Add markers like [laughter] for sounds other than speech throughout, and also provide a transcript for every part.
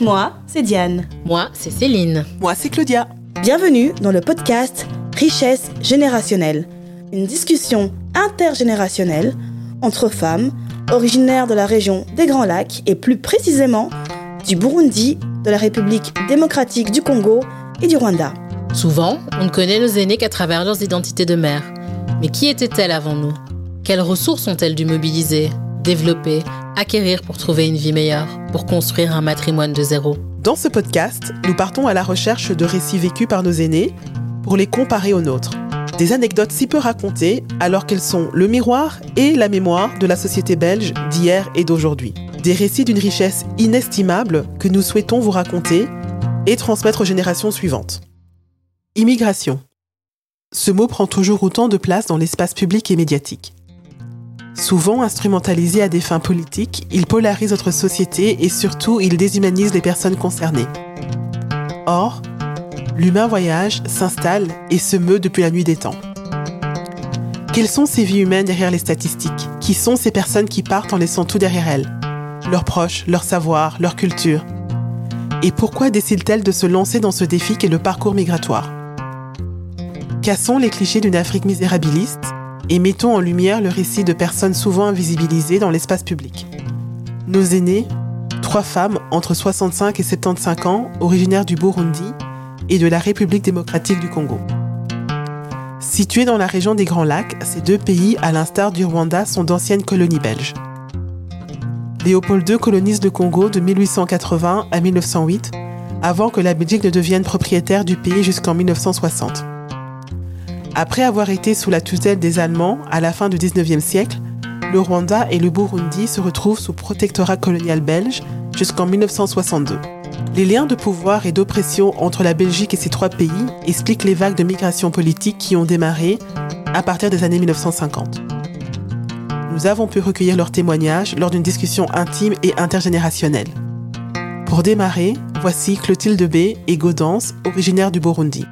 Moi, c'est Diane. Moi, c'est Céline. Moi, c'est Claudia. Bienvenue dans le podcast Richesse générationnelle, une discussion intergénérationnelle entre femmes originaires de la région des Grands Lacs et plus précisément du Burundi, de la République démocratique du Congo et du Rwanda. Souvent, on ne connaît nos aînés qu'à travers leurs identités de mère. Mais qui étaient-elles avant nous? Quelles ressources ont-elles dû mobiliser, développer, acquérir pour trouver une vie meilleure, pour construire un matrimoine de zéro Dans ce podcast, nous partons à la recherche de récits vécus par nos aînés pour les comparer aux nôtres. Des anecdotes si peu racontées alors qu'elles sont le miroir et la mémoire de la société belge d'hier et d'aujourd'hui. Des récits d'une richesse inestimable que nous souhaitons vous raconter et transmettre aux générations suivantes. Immigration. Ce mot prend toujours autant de place dans l'espace public et médiatique. Souvent instrumentalisé à des fins politiques, il polarise notre société et surtout il déshumanise les personnes concernées. Or, l'humain voyage, s'installe et se meut depuis la nuit des temps. Quelles sont ces vies humaines derrière les statistiques? Qui sont ces personnes qui partent en laissant tout derrière elles? Leurs proches, leur savoir, leur culture Et pourquoi décident-elles de se lancer dans ce défi qu'est le parcours migratoire? Cassons les clichés d'une Afrique misérabiliste? Et mettons en lumière le récit de personnes souvent invisibilisées dans l'espace public. Nos aînés, trois femmes entre 65 et 75 ans, originaires du Burundi et de la République démocratique du Congo. Situés dans la région des Grands Lacs, ces deux pays, à l'instar du Rwanda, sont d'anciennes colonies belges. Léopold II colonise le Congo de 1880 à 1908, avant que la Belgique ne devienne propriétaire du pays jusqu'en 1960. Après avoir été sous la tutelle des Allemands à la fin du 19e siècle, le Rwanda et le Burundi se retrouvent sous protectorat colonial belge jusqu'en 1962. Les liens de pouvoir et d'oppression entre la Belgique et ces trois pays expliquent les vagues de migration politique qui ont démarré à partir des années 1950. Nous avons pu recueillir leurs témoignages lors d'une discussion intime et intergénérationnelle. Pour démarrer, voici Clotilde B. et Gaudence, originaires du Burundi.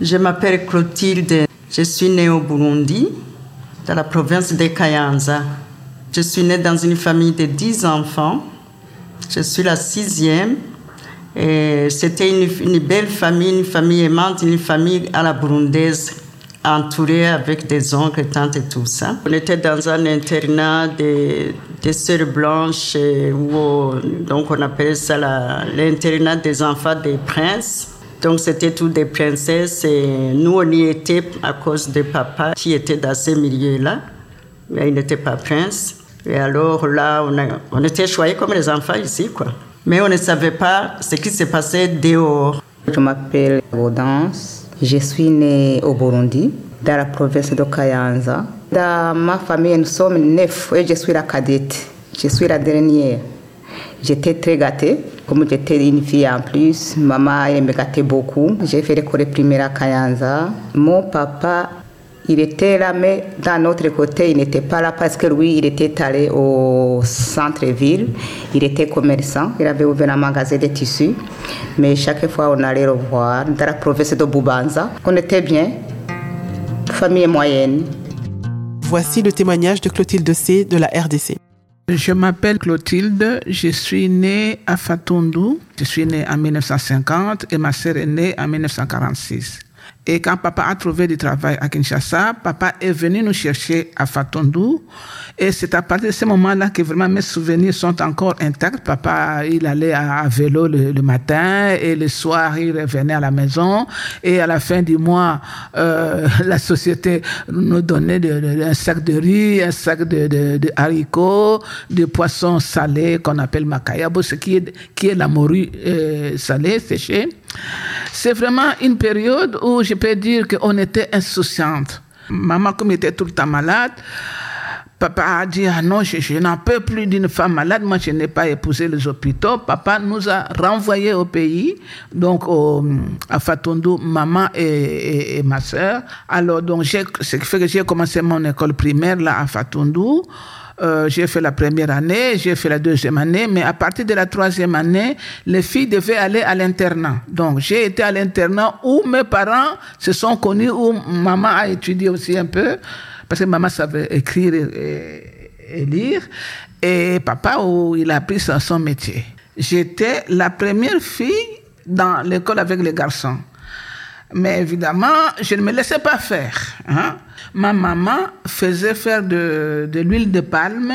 Je m'appelle Clotilde. Je suis née au Burundi, dans la province de Kayanza. Je suis née dans une famille de 10 enfants. Je suis la sixième. C'était une, belle famille, une famille aimante, une famille à la burundaise, entourée avec des oncles, tantes et tout ça. On était dans un internat des, sœurs blanches, donc on appelait ça l'internat des enfants des princes. Donc c'était toutes des princesses et nous on y était à cause de papa qui était dans ces milieux-là, mais il n'était pas prince. Et alors là, on était choyés comme les enfants ici, quoi. Mais on ne savait pas ce qui se passait dehors. Je m'appelle Gaudence. Je suis née au Burundi, dans la province de Kayanza. Dans ma famille, nous sommes neuf et je suis la cadette. Je suis la dernière. J'étais très gâtée. Comme j'étais une fille en plus, maman elle me gâtait beaucoup. J'ai fait l'école primaire à Kayanza. Mon papa, il était là, mais d'un autre côté, il n'était pas là parce que lui, il était allé au centre-ville. Il était commerçant. Il avait ouvert un magasin de tissus. Mais chaque fois, on allait le voir dans la province de Bubanza. On était bien. Famille moyenne. Voici le témoignage de Clotilde C. de la RDC. Je m'appelle Clotilde, je suis née à Fatundu, je suis née en 1950 et ma sœur est née en 1946. Et quand papa a trouvé du travail à Kinshasa, papa est venu nous chercher à Fatundu. Et c'est à partir de ce moment-là que vraiment mes souvenirs sont encore intacts. Papa, il allait à, vélo le, matin et le soir, il revenait à la maison. Et à la fin du mois, euh, [laughs] la société nous donnait un sac de riz, un sac de, de haricots, de poissons salés qu'on appelle makayabo, ce qui est, qui est la morue euh, salée, séchée. C'est vraiment une période où je peux dire qu'on était insouciante. Maman, comme était tout le temps malade, Papa a dit, ah non, je, n'en peux plus d'une femme malade, moi je n'ai pas épousé les hôpitaux. Papa nous a renvoyés au pays, donc à Fatundu, maman et, ma soeur. Alors, donc, ce qui fait que j'ai commencé mon école primaire là à Fatundu. Euh, j'ai fait la première année, j'ai fait la deuxième année, mais à partir de la troisième année, les filles devaient aller à l'internat. Donc, j'ai été à l'internat où mes parents se sont connus, où maman a étudié aussi un peu, parce que maman savait écrire et, et lire, et papa, où il a appris son, métier. J'étais la première fille dans l'école avec les garçons. Mais évidemment, je ne me laissais pas faire. Hein. Ma maman faisait faire de, l'huile de palme.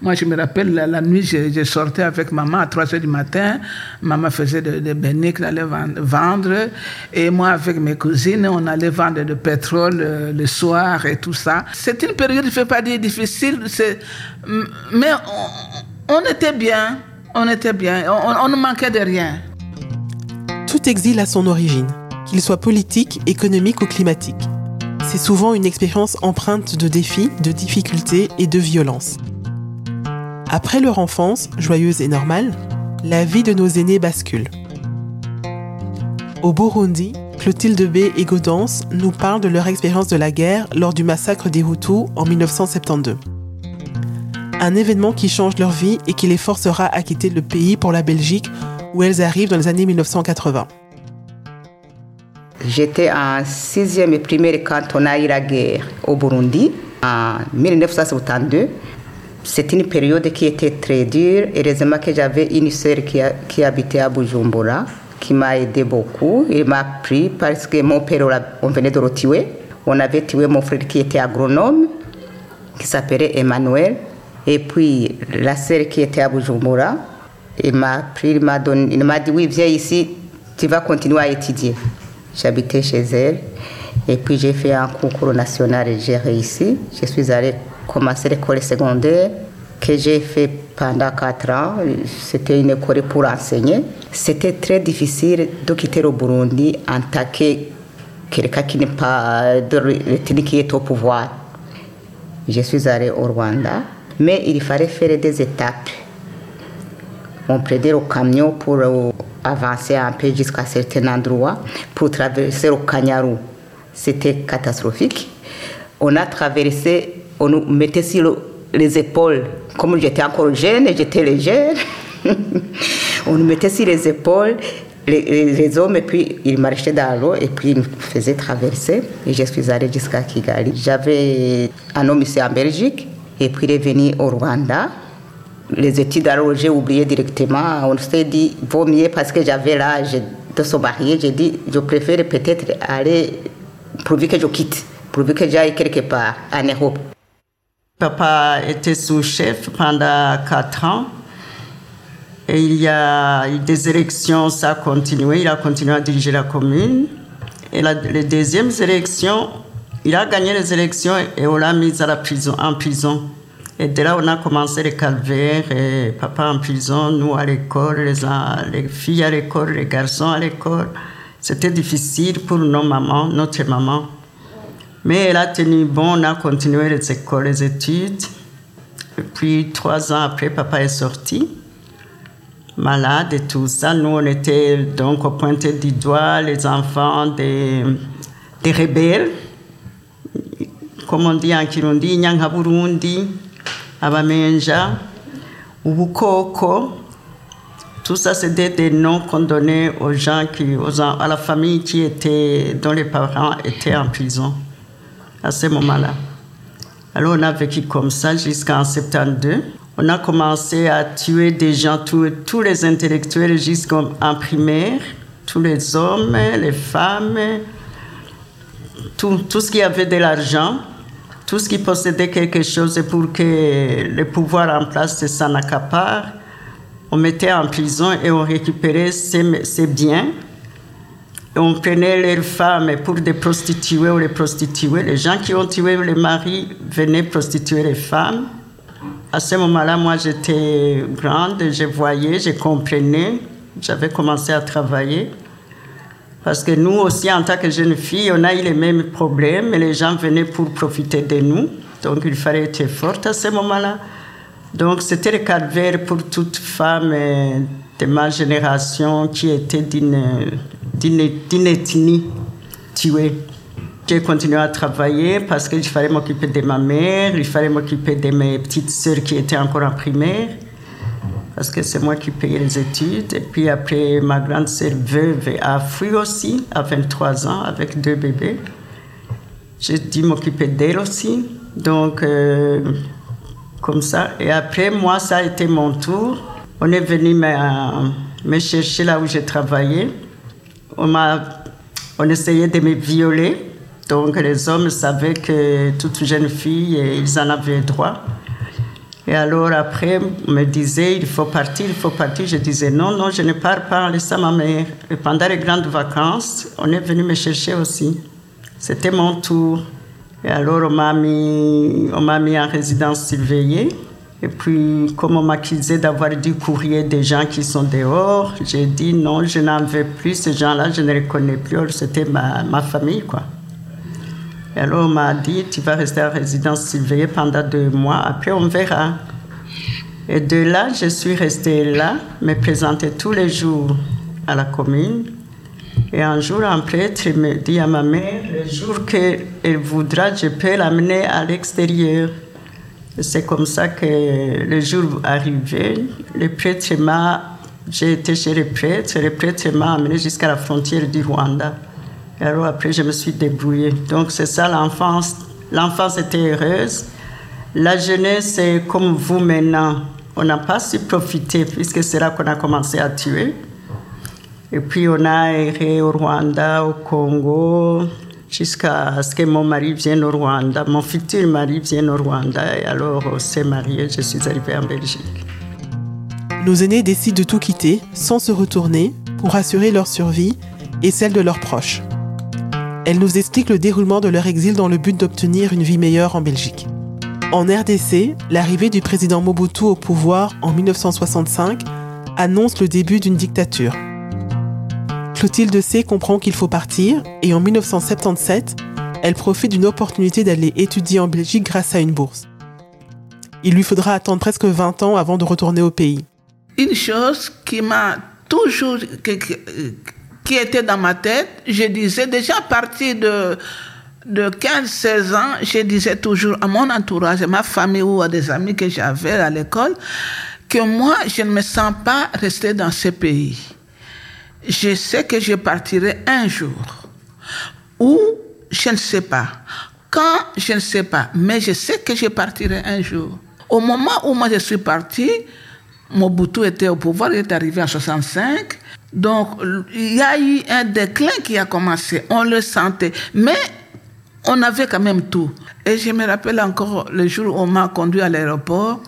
Moi, je me rappelle, la, nuit, je, sortais avec maman à 3 heures du matin. Maman faisait des de beignets qu'elle allait vendre. Et moi, avec mes cousines, on allait vendre du pétrole euh, le soir et tout ça. C'est une période, je ne fais pas dire difficile, mais on, était bien. On était bien. on ne manquait de rien. Tout exil a son origine qu'il soit politique, économique ou climatique. C'est souvent une expérience empreinte de défis, de difficultés et de violence. Après leur enfance, joyeuse et normale, la vie de nos aînés bascule. Au Burundi, Clotilde B et Gaudence nous parlent de leur expérience de la guerre lors du massacre des Hutus en 1972. Un événement qui change leur vie et qui les forcera à quitter le pays pour la Belgique où elles arrivent dans les années 1980. J'étais en sixième et primaire quand on a eu la guerre au Burundi en 1972. C'était une période qui était très dure. Heureusement que j'avais une sœur qui, habitait à Bujumbura, qui m'a aidé beaucoup. Il m'a pris parce que mon père, on venait de le tuer. On avait tué mon frère qui était agronome, qui s'appelait Emmanuel. Et puis la sœur qui était à Bujumbura, il m'a pris, il m'a dit, oui, viens ici, tu vas continuer à étudier. J'habitais chez elle. Et puis j'ai fait un concours national et j'ai réussi. Je suis allée commencer l'école secondaire que j'ai fait pendant quatre ans. C'était une école pour enseigner. C'était très difficile de quitter le Burundi en tant que quelqu'un qui n'est pas de qui est au pouvoir. Je suis allée au Rwanda, mais il fallait faire des étapes. On prenait le camion pour avancer un peu jusqu'à certains endroits pour traverser le Kanyaru. C'était catastrophique. On a traversé, on nous mettait sur les épaules. Comme j'étais encore jeune, j'étais légère, [laughs] on nous mettait sur les épaules les, hommes et puis ils marchaient dans l'eau et puis ils nous faisaient traverser. Et je suis allée jusqu'à Kigali. J'avais un homme ici en Belgique et puis il est venu au Rwanda les études, alors j'ai oublié directement. On s'est dit, vaut mieux parce que j'avais l'âge de se marier. J'ai dit, je préfère peut-être aller, pourvu que je quitte, pourvu que j'aille quelque part en Europe. Papa était sous-chef pendant quatre ans. Et il y a eu des élections, ça a continué. Il a continué à diriger la commune. Et les deuxièmes élections, il a gagné les élections et on l'a mis à la prison, en prison. Et de là, on a commencé les calvaires, et papa en prison, nous à l'école, les, les filles à l'école, les garçons à l'école. C'était difficile pour nos mamans, notre maman. Mais elle a tenu bon, on a continué les écoles, les études. Et puis, trois ans après, papa est sorti, malade et tout ça. Nous, on était donc au pointé du doigt, les enfants des, rebelles. Comme on dit en Kirundi, Nyanga Burundi abamenja, ubukoko. Tout ça, c'était des noms qu'on donnait aux gens, qui, aux, à la famille qui était, dont les parents étaient en prison à ce moment-là. Alors on a vécu comme ça jusqu'en 72. On a commencé à tuer des gens, tous, tous les intellectuels jusqu'en primaire, tous les hommes, les femmes, tout, tout ce qui avait de l'argent tout ce qui possédait quelque chose pour que le pouvoir en place s'en accapare, on mettait en prison et on récupérait ses, biens. On prenait leurs femmes pour des prostituées ou les prostituées. Les gens qui ont tué les maris venaient prostituer les femmes. À ce moment-là, moi, j'étais grande, je voyais, je comprenais. J'avais commencé à travailler. Parce que nous aussi, en tant que jeunes filles, on a eu les mêmes problèmes et les gens venaient pour profiter de nous. Donc il fallait être forte à ce moment-là. Donc c'était le calvaire pour toute femme de ma génération qui était d'une ethnie tuée. J'ai continué à travailler parce qu'il fallait m'occuper de ma mère, il fallait m'occuper de mes petites sœurs qui étaient encore en primaire parce que c'est moi qui payais les études. Et puis après, ma grande sœur veuve a fui aussi à 23 ans avec deux bébés. J'ai dû m'occuper d'elle aussi. Donc, euh, comme ça. Et après, moi, ça a été mon tour. On est venu me, chercher là où j'ai travaillé. On, m'a, on essayait de me violer. Donc les hommes savaient que toute jeune fille, ils en avaient droit. Et alors après, me disait, il faut partir, il faut partir. Je disais, non, non, je ne pars pas, laissez ma mère. Et pendant les grandes vacances, on est venu me chercher aussi. C'était mon tour. Et alors, on m'a mis, on m'a mis en résidence surveillée. Et puis, comme on m'accusait d'avoir du courrier des gens qui sont dehors, j'ai dit non, je n'en veux plus. Ces gens-là, je ne les connais plus. C'était ma, ma famille, quoi. Alors, on m'a dit, tu vas rester en résidence surveillée pendant deux mois. Après, on verra. Et de là, je suis restée là, me présenter tous les jours à la commune. Et un jour, un prêtre me dit à ma mère, le jour qu'elle voudra, je peux l'amener à l'extérieur. C'est comme ça que le jour arrivé, le prêtre m'a, j'ai été chez le prêtre, le prêtre m'a amené jusqu'à la frontière du Rwanda. Et alors après, je me suis débrouillée. Donc c'est ça l'enfance. L'enfance était heureuse. La jeunesse, c'est comme vous maintenant. On n'a pas su profiter puisque c'est là qu'on a commencé à tuer. Et puis on a erré au Rwanda, au Congo, jusqu'à ce que mon mari vienne au Rwanda. Mon futur mari vienne au Rwanda. Et alors on s'est mariés, je suis arrivée en Belgique. Nos aînés décident de tout quitter sans se retourner pour assurer leur survie et celle de leurs proches. Elle nous explique le déroulement de leur exil dans le but d'obtenir une vie meilleure en Belgique. En RDC, l'arrivée du président Mobutu au pouvoir en 1965 annonce le début d'une dictature. Clotilde C comprend qu'il faut partir et en 1977, elle profite d'une opportunité d'aller étudier en Belgique grâce à une bourse. Il lui faudra attendre presque 20 ans avant de retourner au pays. Une chose qui m'a toujours, qui, était dans ma tête, je disais déjà à partir de, de 15-16 ans, je disais toujours à mon entourage, à ma famille ou à des amis que j'avais à l'école, que moi, je ne me sens pas rester dans ce pays. Je sais que je partirai un jour. Ou je ne sais pas. Quand, je ne sais pas. Mais je sais que je partirai un jour. Au moment où moi je suis parti, Mobutu était au pouvoir, il est arrivé en 65. Donc, il y a eu un déclin qui a commencé. On le sentait. Mais on avait quand même tout. Et je me rappelle encore le jour où on m'a conduit à l'aéroport.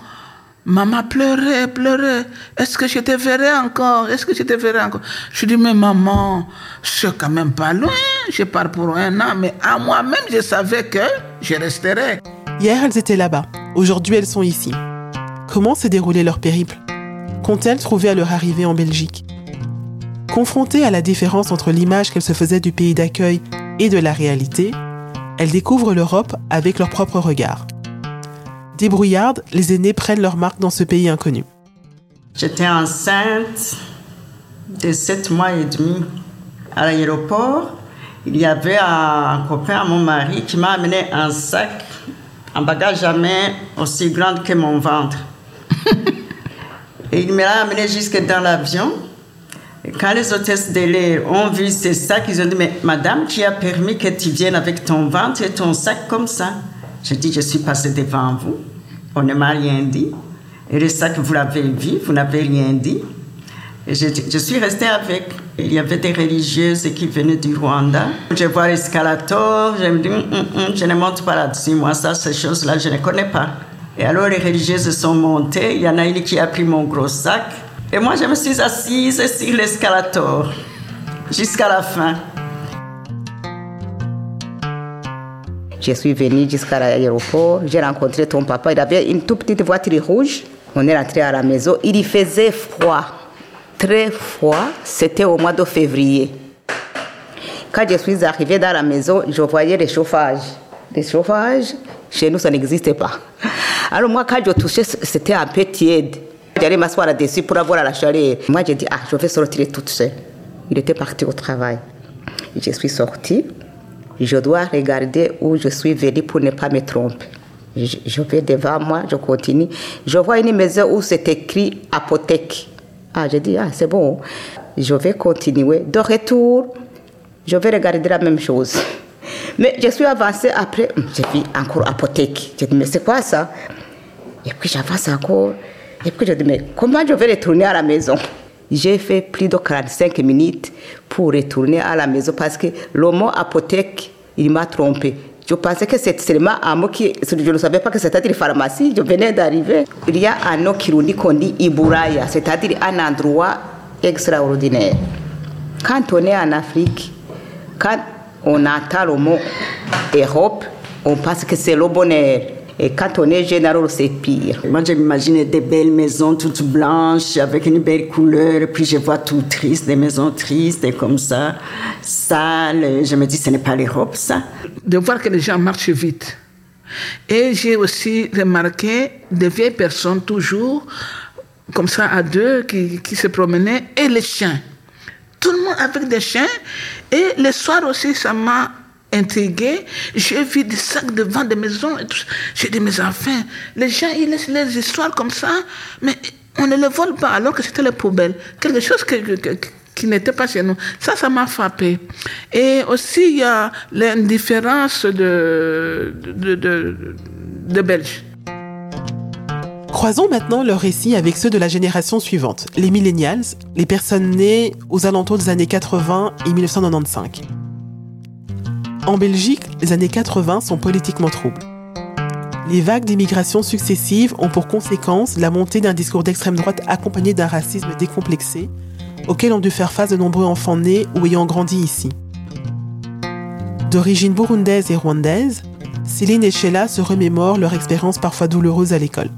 Maman pleurait, pleurait. Est-ce que je te verrai encore? Est-ce que je te verrai encore? Je dis, mais maman, c'est quand même pas loin. Je pars pour un an, mais à moi-même, je savais que je resterais. Hier, elles étaient là-bas. Aujourd'hui, elles sont ici. Comment s'est déroulé leur périple? Qu'ont-elles trouvé à leur arrivée en Belgique? Confrontées à la différence entre l'image qu'elles se faisaient du pays d'accueil et de la réalité, elles découvrent l'Europe avec leur propre regard. Débrouillardes, les aînés prennent leur marque dans ce pays inconnu. J'étais enceinte de 7 mois et demi. À l'aéroport, il y avait un copain mon mari qui m'a amené un sac, un bagage à main aussi grand que mon ventre. [laughs] et il me l'a amené jusque dans l'avion. Quand les hôtesses de l'air ont vu ce sac, ils ont dit Mais madame, qui a permis que tu viennes avec ton ventre et ton sac comme ça J'ai dit Je suis passée devant vous. On ne m'a rien dit. Et le sac, vous l'avez vu, vous n'avez rien dit. Et je, suis restée avec. Il y avait des religieuses qui venaient du Rwanda. Je vois l'escalator, je me dis, mm, mm, je ne monte pas là-dessus. Moi, ça, ces choses-là, je ne connais pas. Et alors, les religieuses sont montées. Il y en a une qui a pris mon gros sac. Et moi, je me suis assise sur l'escalator jusqu'à la fin. Je suis venue jusqu'à l'aéroport, j'ai rencontré ton papa, il avait une toute petite voiture rouge. On est rentré à la maison, il faisait froid, très froid, c'était au mois de février. Quand je suis arrivée dans la maison, je voyais les chauffages. Les chauffages, chez nous, ça n'existait pas. Alors moi, quand je touchais, c'était un peu tiède. J'allais m'asseoir là-dessus pour avoir la chaleur. Moi, j'ai dit, ah, je vais sortir toute seule. Il était parti au travail. Je suis sortie. Je dois regarder où je suis venue pour ne pas me tromper. Je, je vais devant moi, je continue. Je vois une maison où c'est écrit apothèque. Ah, j'ai dit, ah, c'est bon. Je vais continuer. De retour, je vais regarder la même chose. Mais je suis avancée après, j'ai vu encore apothèque. J'ai dit, mais c'est quoi ça? Et puis j'avance encore. Et puis je dis, mais comment je vais retourner à la maison? J'ai fait plus de 45 minutes pour retourner à la maison parce que le mot apothèque, il m'a trompé. Je pensais que c'était seulement un mot qui. Je ne savais pas que c'était une pharmacie. Je venais d'arriver. Il y a un nom qui qu'on dit Iburaya, c'est-à-dire un endroit extraordinaire. Quand on est en Afrique, quand on entend le mot Europe, on pense que c'est le bonheur. Et quand on est général, c'est pire. Moi, je m'imagine des belles maisons toutes blanches, avec une belle couleur, puis je vois tout triste, des maisons tristes et comme ça, sales. Je me dis, ce n'est pas l'Europe, ça. De voir que les gens marchent vite. Et j'ai aussi remarqué des vieilles personnes toujours, comme ça, à deux, qui, qui se promenaient, et les chiens. Tout le monde avec des chiens. Et le soir aussi, ça m'a intrigué. J'ai vu des sacs devant des maisons. J'ai dit, mes enfants, les gens, ils laissent les histoires comme ça, mais on ne les vole pas alors que c'était les poubelles. Quelque chose qui n'était pas chez nous. Ça, ça m'a frappé. Et aussi, il y a l'indifférence de, de, de, de Belges. Croisons maintenant leurs récits avec ceux de la génération suivante, les millennials, les personnes nées aux alentours des années 80 et 1995. En Belgique, les années 80 sont politiquement troubles. Les vagues d'immigration successives ont pour conséquence la montée d'un discours d'extrême droite accompagné d'un racisme décomplexé, auquel ont dû faire face de nombreux enfants nés ou ayant grandi ici. D'origine burundaise et rwandaise, Céline et Sheila se remémorent leur expérience parfois douloureuse à l'école.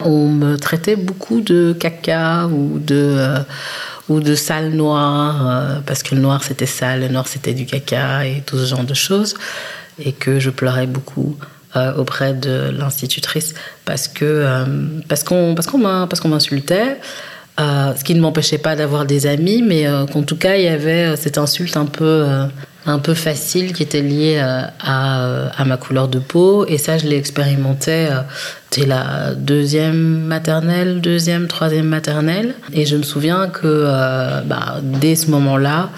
On me traitait beaucoup de caca ou de... Ou de sale noire, euh, parce que le noir c'était sale, le noir c'était du caca et tout ce genre de choses, et que je pleurais beaucoup euh, auprès de l'institutrice parce que euh, parce qu'on parce qu'on parce qu'on m'insultait. ce qui ne m'empêchait pas d'avoir des amis, mais qu'en tout cas, il y avait cette insulte un peu, un peu facile qui était liée à, à, ma couleur de peau. Et ça, je l'ai expérimenté c'était la deuxième maternelle, deuxième, troisième maternelle. Et je me souviens que euh, bah, dès ce moment-là,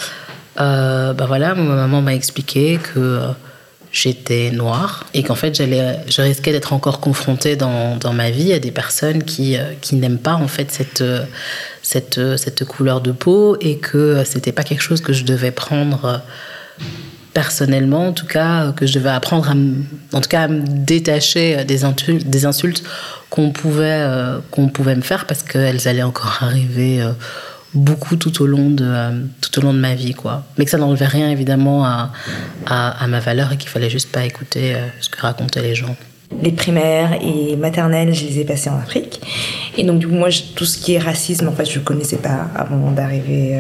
euh, bah voilà, ma maman m'a expliqué que euh, j'étais noire et qu'en fait je risquais d'être encore confrontée dans, dans, ma vie à des personnes qui, qui n'aiment pas en fait cette, cette, cette couleur de peau et que c'était pas quelque chose que je devais prendre personnellement, en tout cas, que je devais apprendre à, en tout cas, à me détacher des insultes, des insultes qu'on pouvait, euh, pouvait me faire parce qu'elles allaient encore arriver euh, beaucoup tout au long de, euh, tout au long de ma vie, quoi. Mais que ça n'enlevait rien, évidemment, à, à, ma valeur et qu'il fallait juste pas écouter ce que racontaient les gens. Les primaires et maternelles, je les ai passées en Afrique. Et donc, du coup, moi, tout ce qui est racisme, en fait, je connaissais pas avant d'arriver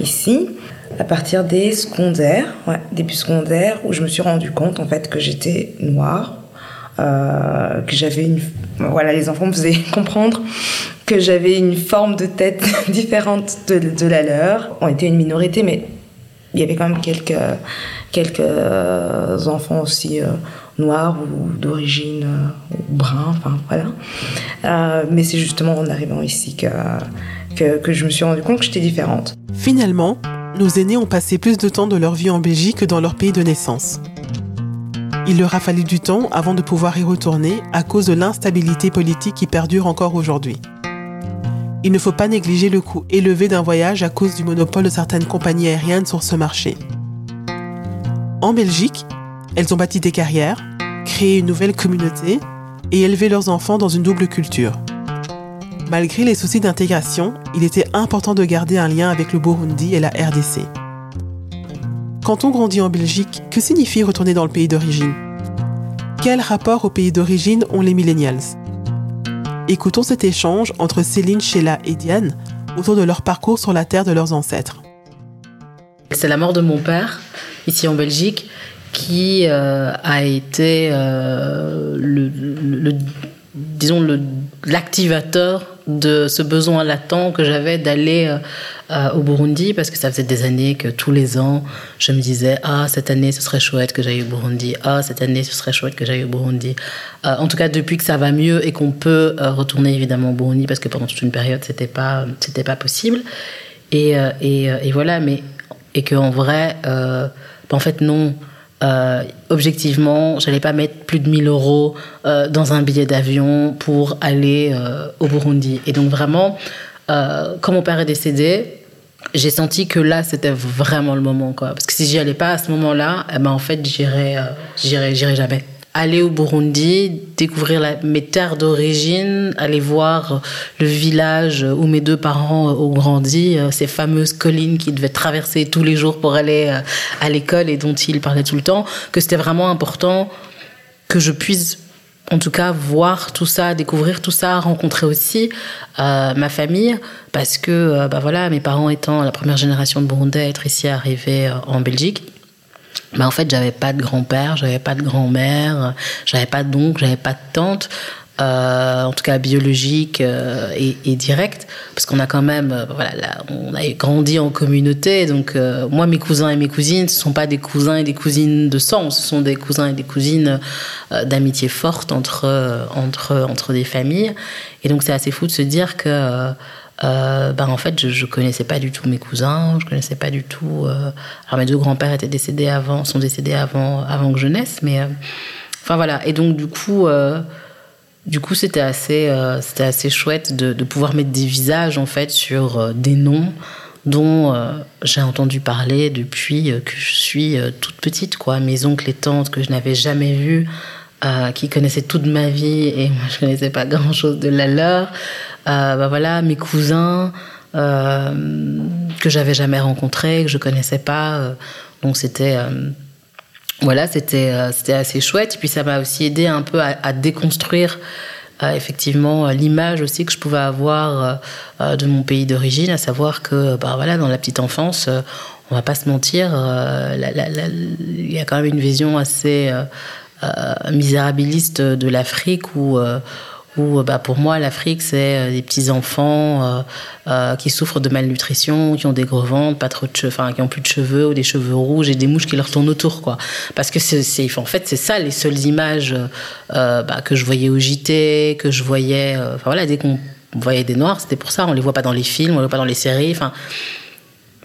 ici à partir des secondaires, ouais, début secondaire, où je me suis rendu compte en fait que j'étais noire, euh, que j'avais une, voilà, les enfants me faisaient [laughs] comprendre que j'avais une forme de tête [laughs] différente de, la leur. On était une minorité, mais il y avait quand même quelques quelques enfants aussi euh, noirs ou d'origine euh, brun, enfin voilà. Euh, mais c'est justement en arrivant ici que, que que je me suis rendu compte que j'étais différente. Finalement, nos aînés ont passé plus de temps de leur vie en Belgique que dans leur pays de naissance. Il leur a fallu du temps avant de pouvoir y retourner à cause de l'instabilité politique qui perdure encore aujourd'hui. Il ne faut pas négliger le coût élevé d'un voyage à cause du monopole de certaines compagnies aériennes sur ce marché. En Belgique, elles ont bâti des carrières, créé une nouvelle communauté et élevé leurs enfants dans une double culture. Malgré les soucis d'intégration, il était important de garder un lien avec le Burundi et la RDC. Quand on grandit en Belgique, que signifie retourner dans le pays d'origine? Quel rapport au pays d'origine ont les millennials? Écoutons cet échange entre Céline, Sheila et Diane autour de leur parcours sur la terre de leurs ancêtres. C'est la mort de mon père, ici en Belgique, qui euh, a été euh, le, disons l'activateur de ce besoin latent que j'avais d'aller euh, euh, au Burundi parce que ça faisait des années que tous les ans je me disais ah cette année ce serait chouette que j'aille au Burundi. Ah cette année ce serait chouette que j'aille au Burundi. Euh, en tout cas depuis que ça va mieux et qu'on peut retourner évidemment au Burundi parce que pendant toute une période c'était pas pas possible. Et, et, voilà mais et que en vrai ben, en fait non euh, objectivement, j'allais pas mettre plus de 1000 euros euh, dans un billet d'avion pour aller euh, au Burundi. Et donc vraiment, quand mon père est décédé, j'ai senti que là, c'était vraiment le moment, quoi. Parce que si j'y allais pas à ce moment-là, eh ben, en fait, j'irais, j'irais, j'irais jamais aller au Burundi, découvrir la, mes terres d'origine, aller voir le village où mes deux parents ont grandi, euh, ces fameuses collines qu'ils devaient traverser tous les jours pour aller euh, à l'école et dont ils parlaient tout le temps, que c'était vraiment important que je puisse en tout cas voir tout ça, découvrir tout ça, rencontrer aussi euh, ma famille, parce que bah voilà, mes parents étant la première génération de Burundais, être ici arrivés en Belgique, mais en fait, j'avais pas de grand-père, j'avais pas de grand-mère, j'avais pas d'oncle, j'avais pas de tante. Euh, en tout cas biologique euh, et, et, direct, parce qu'on a quand même, euh, voilà, on a grandi en communauté. Donc moi, mes cousins et mes cousines, ce sont pas des cousins et des cousines de sang, ce sont des cousins et des cousines d'amitié forte entre entre entre des familles. Et donc c'est assez fou de se dire que euh, ben en fait, je, ne connaissais pas du tout mes cousins, je connaissais pas du tout. Euh, alors mes deux grands-pères étaient décédés avant, sont décédés avant, avant que je naisse, mais euh, enfin voilà. Et donc du coup, du coup, c'était assez, c'était assez chouette de, de, pouvoir mettre des visages en fait sur des noms dont j'ai entendu parler depuis que je suis toute petite, quoi. Mes oncles et tantes que je n'avais jamais vus. Qui connaissaient toute ma vie et moi je connaissais pas grand chose de la leur. Euh, bah voilà, mes cousins euh, que j'avais jamais rencontrés, que je connaissais pas. Euh, donc c'était voilà, c'était c'était assez chouette. Et puis ça m'a aussi aidé un peu à, déconstruire effectivement l'image aussi que je pouvais avoir de mon pays d'origine, à savoir que bah voilà, dans la petite enfance, on va pas se mentir, il y a quand même une vision assez misérabiliste de l'Afrique où où bah, pour moi l'Afrique c'est euh, des petits enfants euh, euh, qui souffrent de malnutrition, qui ont des gros ventres, pas trop de cheveux, qui ont plus de cheveux ou des cheveux rouges et des mouches qui leur tournent autour quoi. Parce que c'est en fait c'est ça les seules images bah, que je voyais au JT, que je voyais enfin voilà dès qu'on voyait des noirs, c'était pour ça, on les voit pas dans les films, on les voit pas dans les séries,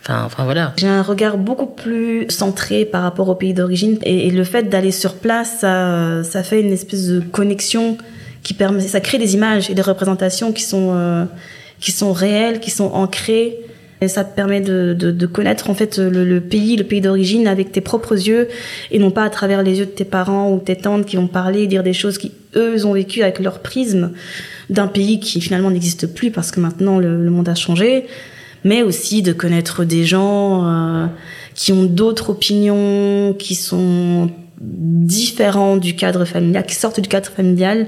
Enfin, voilà. J'ai un regard beaucoup plus centré par rapport au pays d'origine et, et, le fait d'aller sur place, ça, ça fait une espèce de connexion qui permet, ça crée des images et des représentations qui sont, euh, qui sont réelles, qui sont ancrées. Et ça te permet de, connaître en fait le, pays, le pays d'origine avec tes propres yeux et non pas à travers les yeux de tes parents ou tes tantes qui vont parler, dire des choses qui eux ont vécu avec leur prisme d'un pays qui finalement n'existe plus parce que maintenant le, monde a changé, mais aussi de connaître des gens euh, qui ont d'autres opinions, qui sont différents du cadre familial, qui sortent du cadre familial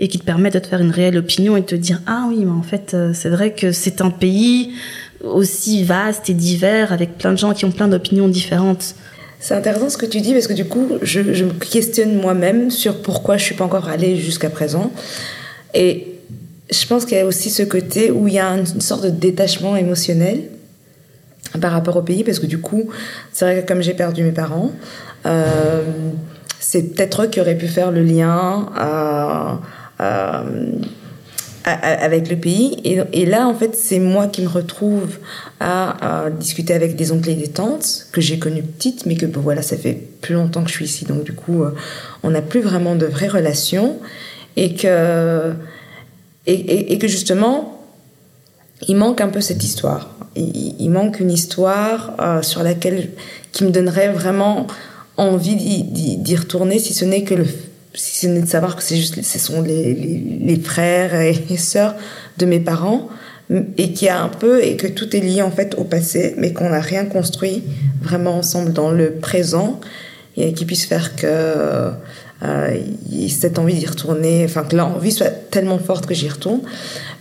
et qui te permet de te faire une réelle opinion et de te dire ah oui mais en fait euh, c'est vrai que c'est un pays aussi vaste et divers avec plein de gens qui ont plein d'opinions différentes. C'est intéressant ce que tu dis parce que du coup je, me questionne moi-même sur pourquoi je suis pas encore allée jusqu'à présent et je pense qu'il y a aussi ce côté où il y a une sorte de détachement émotionnel par rapport au pays parce que du coup c'est vrai que comme j'ai perdu mes parents euh, c'est peut-être eux qui auraient pu faire le lien à euh, avec le pays. Et, là, en fait, c'est moi qui me retrouve à, discuter avec des oncles et des tantes que j'ai connues petites, mais que voilà, ça fait plus longtemps que je suis ici. Donc, du coup, euh, on n'a plus vraiment de vraies relations. Et que, et, que justement, il manque un peu cette histoire. Il, manque une histoire euh, sur laquelle, qui me donnerait vraiment envie d'y retourner, si ce n'est que si ce n'est de savoir que c'est juste, ce sont les, les, frères et [laughs] les sœurs de mes parents, et qui a un peu, et que tout est lié en fait au passé, mais qu'on n'a rien construit vraiment ensemble dans le présent, et qui puisse faire que cette envie d'y retourner, enfin que l'envie soit tellement forte que j'y retourne.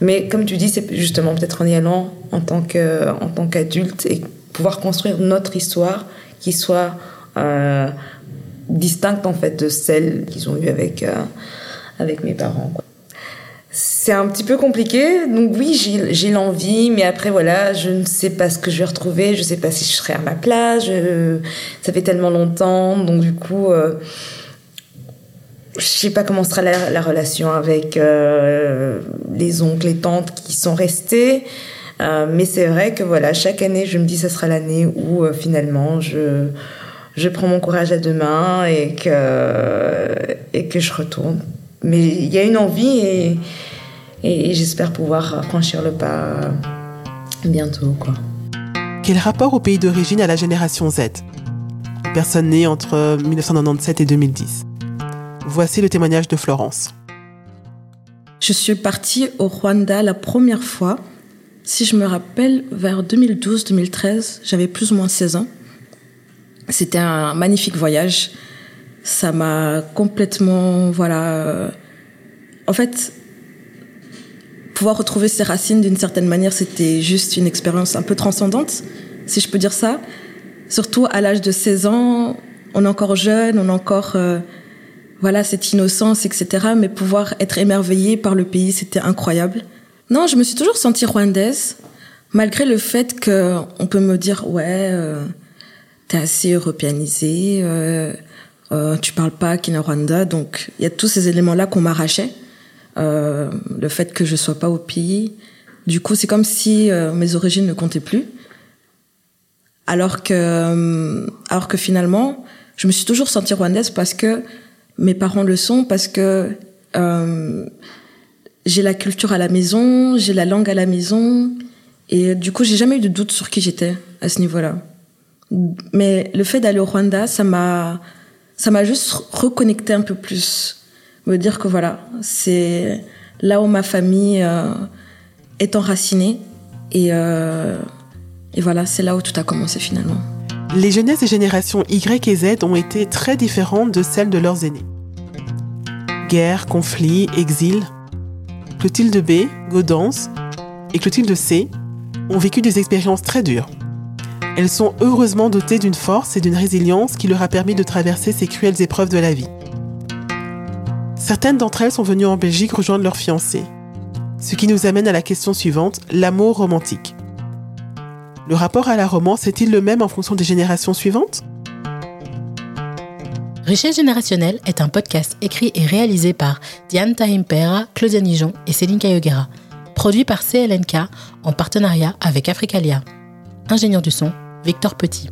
Mais comme tu dis, c'est justement peut-être en y allant en tant tant qu'adulte et pouvoir construire notre histoire qui soit euh, distincte en fait de celle qu'ils ont eue avec, euh, avec mes parents. C'est un petit peu compliqué, donc oui, j'ai l'envie, mais après voilà, je ne sais pas ce que je vais retrouver, je ne sais pas si je serai à ma place, ça fait tellement longtemps, donc du coup, euh, je sais pas comment sera la, relation avec euh, les oncles et tantes qui sont restés. mais c'est vrai que voilà, chaque année, je me dis, ça sera l'année où finalement je, je prends mon courage à deux mains et que, et que je retourne. Mais il y a une envie et, et j'espère pouvoir franchir le pas bientôt. Quoi. Quel rapport au pays d'origine à la génération Z? Personne née entre 1997 et 2010. Voici le témoignage de Florence. Je suis partie au Rwanda la première fois, si je me rappelle, vers 2012-2013, j'avais plus ou moins 16 ans. C'était un magnifique voyage. Ça m'a complètement, voilà. Euh, en fait, pouvoir retrouver ses racines d'une certaine manière, c'était juste une expérience un peu transcendante, si je peux dire ça. Surtout à l'âge de 16 ans, on est encore jeune, on a encore, euh, voilà, cette innocence, etc. Mais pouvoir être émerveillé par le pays, c'était incroyable. Non, je me suis toujours sentie rwandaise, malgré le fait que on peut me dire, ouais. Euh, t'es assez européanisé, euh, euh, tu parles pas Kinyarwanda, donc il y a tous ces éléments-là qu'on m'arrachait. Euh, le fait que je sois pas au pays, du coup c'est comme si euh, mes origines ne comptaient plus. Alors que, euh, alors que finalement, je me suis toujours sentie rwandaise parce que mes parents le sont, parce que euh, j'ai la culture à la maison, j'ai la langue à la maison, et du coup j'ai jamais eu de doute sur qui j'étais à ce niveau-là. Mais le fait d'aller au Rwanda, ça m'a, ça m'a juste reconnecté un peu plus. Me dire que voilà, c'est là où ma famille euh, est enracinée. Et, euh, et voilà, c'est là où tout a commencé finalement. Les jeunesses des générations Y et Z ont été très différentes de celles de leurs aînés. Guerre, conflit, exil. Clotilde B, Gaudence et Clotilde C ont vécu des expériences très dures. Elles sont heureusement dotées d'une force et d'une résilience qui leur a permis de traverser ces cruelles épreuves de la vie. Certaines d'entre elles sont venues en Belgique rejoindre leurs fiancés. Ce qui nous amène à la question suivante, l'amour romantique. Le rapport à la romance est-il le même en fonction des générations suivantes? Richesse générationnelle est un podcast écrit et réalisé par Diane Tahimpera, Claudia Nijon et Céline Kayogera, produit par CLNK en partenariat avec Africalia. Ingénieur du son, Victor Petit.